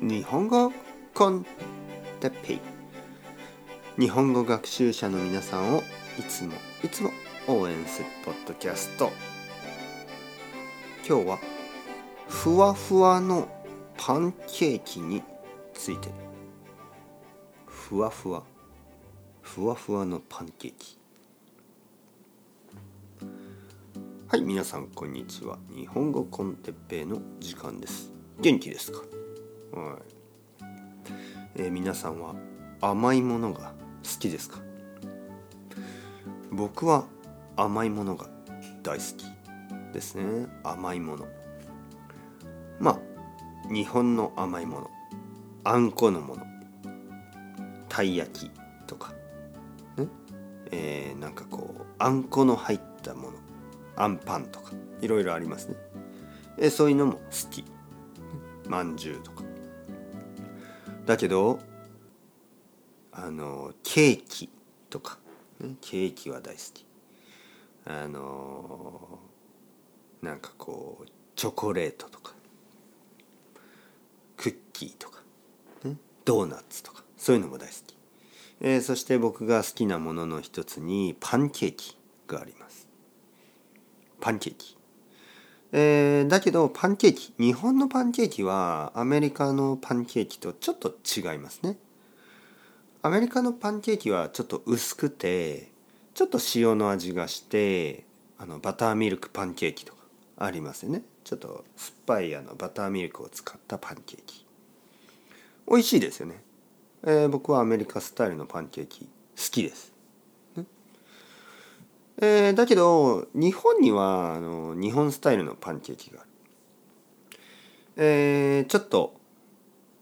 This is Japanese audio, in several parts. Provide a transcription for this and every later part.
日本語コンテッペイ。日本語学習者の皆さんをいつもいつも応援するポッドキャスト。今日はふわふわのパンケーキについて。ふわふわ。ふわふわのパンケーキ。はい皆さんこんにちは。日本語コンテッペイの時間です。元気ですか？はい、えー皆さんは甘いものが好きですか？僕は甘いものが大好きですね。甘いもの。まあ日本の甘いもの。あんこのもの。たい焼きとか。ねえーなんかこうあんこの入ったもの。あんパンとか。いろいろありますね。えーそういうのも好き。まんじゅうとか。だけどあのケーキとか、ね、ケーキは大好き。あのなんかこうチョコレートとか。クッキーとか、ね、ドーナツとか。そういうのも大好き、えーそして僕が好きなものの一つにパンケーキがあります。パンケーキ。えーだけどパンケーキ日本のパンケーキはアメリカのパンケーキとちょっと違いますね。アメリカのパンケーキはちょっと薄くてちょっと塩の味がしてあのバターミルクパンケーキとかありますよね。ちょっと酸っぱいあのバターミルクを使ったパンケーキ。美味しいですよね、えー僕はアメリカスタイルのパンケーキ好きです。えーだけど日本にはあの日本スタイルのパンケーキがある。えーちょっと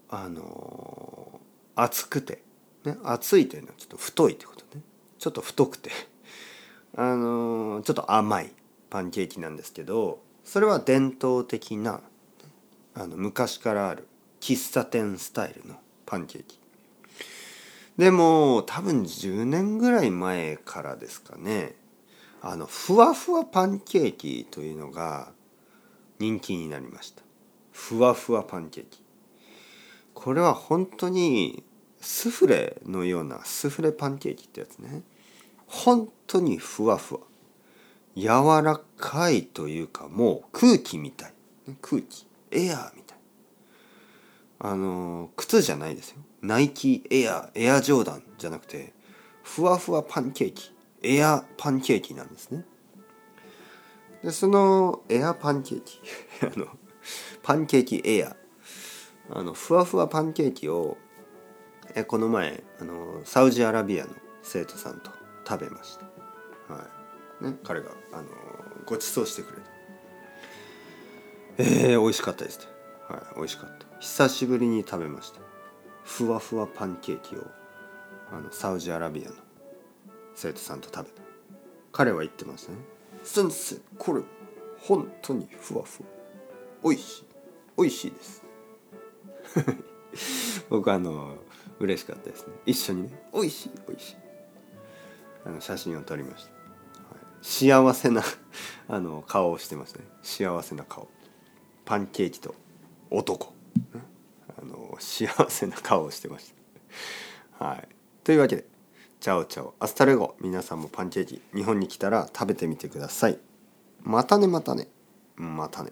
あの厚くて、ね、厚いというのはちょっと太いってことね。ちょっと太くて。あのちょっと甘いパンケーキなんですけどそれは伝統的なあの昔からある喫茶店スタイルのパンケーキ。でも多分10年ぐらい前からですかね。あのふわふわパンケーキというのが人気になりました。ふわふわパンケーキ。これは本当にスフレのようなスフレパンケーキってやつね。本当にふわふわ。柔らかいというかもう空気みたい。空気。エアーみたい。あの靴じゃないですよ。ナイキエアエアジョーダンじゃなくてふわふわパンケーキ。エアパンケーキなんですね。でそのエアパンケーキ。あのパンケーキエア。あのふわふわパンケーキをえこの前あのサウジアラビアの生徒さんと食べました、はい。ね、彼があのご馳走してくれたえー、美味しかったですねはい美味しかった。久しぶりに食べました。ふわふわパンケーキをあのサウジアラビアの生徒さんと食べた彼は言ってますね先生これ本当にふわふわ。おいしい。おいしいです。僕あの嬉しかったですね。一緒にね。おいしいおいしい。あの写真を撮りました、はい、幸せな あの顔をしてますね。幸せな顔。パンケーキと男、あの幸せな顔をしてました。はい。というわけで chao chao hasta luego 皆さんもパンケーキ日本に来たら食べてみてください。またねまたね。またね。